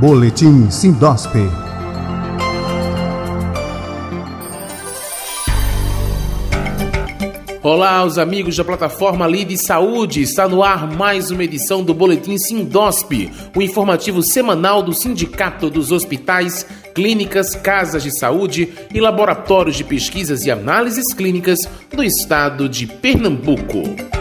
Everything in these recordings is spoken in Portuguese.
Boletim Sindosp. Olá, os amigos da plataforma Lide Saúde. Está no ar mais uma edição do Boletim Sindosp, o informativo semanal do Sindicato dos Hospitais, Clínicas, Casas de Saúde e Laboratórios de Pesquisas e Análises Clínicas do Estado de Pernambuco.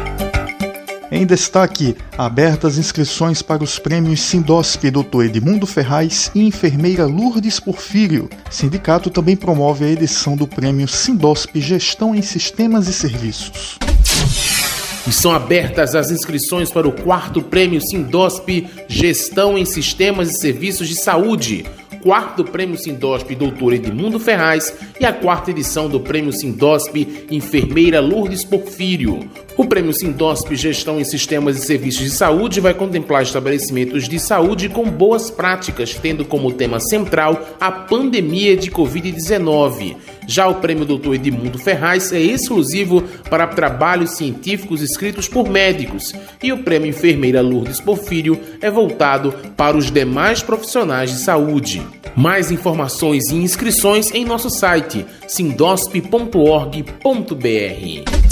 Em destaque, abertas inscrições para os prêmios Sindosp Dr. Edmundo Ferraz e enfermeira Lourdes Porfírio. Sindicato também promove a edição do prêmio Sindosp Gestão em Sistemas e Serviços. São abertas as inscrições para o quarto prêmio Sindosp Gestão em Sistemas e Serviços de Saúde quarto Prêmio Sindosp Doutor Edmundo Ferraz e a quarta edição do Prêmio Sindosp Enfermeira Lourdes Porfírio. O Prêmio Sindosp Gestão em Sistemas e Serviços de Saúde vai contemplar estabelecimentos de saúde com boas práticas, tendo como tema central a pandemia de Covid-19. Já o Prêmio Doutor Edmundo Ferraz é exclusivo para trabalhos científicos escritos por médicos e o Prêmio Enfermeira Lourdes Porfírio é voltado para os demais profissionais de saúde. Mais informações e inscrições em nosso site sindosp.org.br.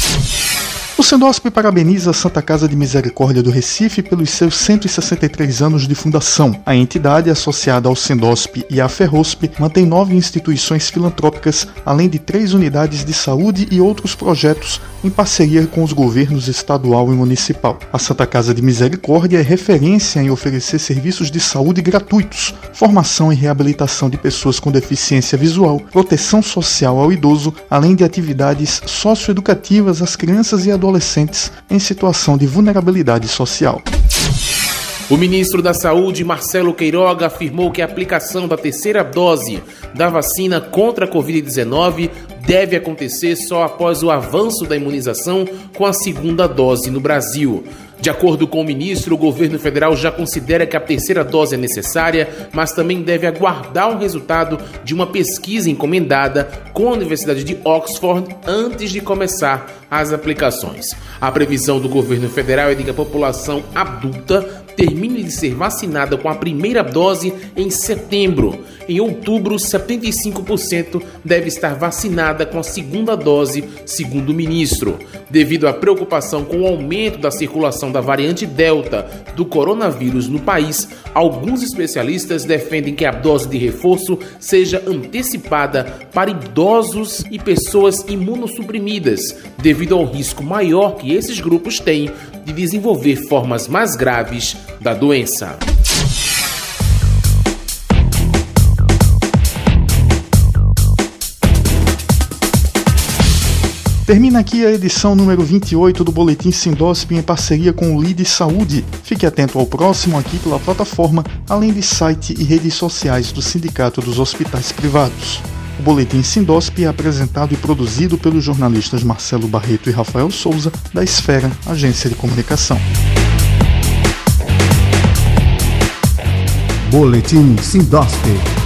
O Sendosp parabeniza a Santa Casa de Misericórdia do Recife pelos seus 163 anos de fundação. A entidade, associada ao Sendosp e à Ferrosp, mantém nove instituições filantrópicas, além de três unidades de saúde e outros projetos em parceria com os governos estadual e municipal. A Santa Casa de Misericórdia é referência em oferecer serviços de saúde gratuitos, formação e reabilitação de pessoas com deficiência visual, proteção social ao idoso, além de atividades socioeducativas às crianças e adolescentes em situação de vulnerabilidade social. O ministro da Saúde, Marcelo Queiroga, afirmou que a aplicação da terceira dose da vacina contra a Covid-19 deve acontecer só após o avanço da imunização com a segunda dose no Brasil. De acordo com o ministro, o governo federal já considera que a terceira dose é necessária, mas também deve aguardar o resultado de uma pesquisa encomendada com a Universidade de Oxford antes de começar as aplicações. A previsão do governo federal é de que a população adulta termine de ser vacinada com a primeira dose em setembro. Em outubro, 75% deve estar vacinada com a segunda dose, segundo o ministro. Devido à preocupação com o aumento da circulação da variante Delta do coronavírus no país, alguns especialistas defendem que a dose de reforço seja antecipada para idosos e pessoas imunossuprimidas, devido ao risco maior que esses grupos têm de desenvolver formas mais graves da doença. Termina aqui a edição número 28 do Boletim Sindosp em parceria com o Lide Saúde. Fique atento ao próximo aqui pela plataforma, além de site e redes sociais do Sindicato dos Hospitais Privados. O Boletim Sindosp é apresentado e produzido pelos jornalistas Marcelo Barreto e Rafael Souza, da Esfera, Agência de Comunicação. Boletim Sindosp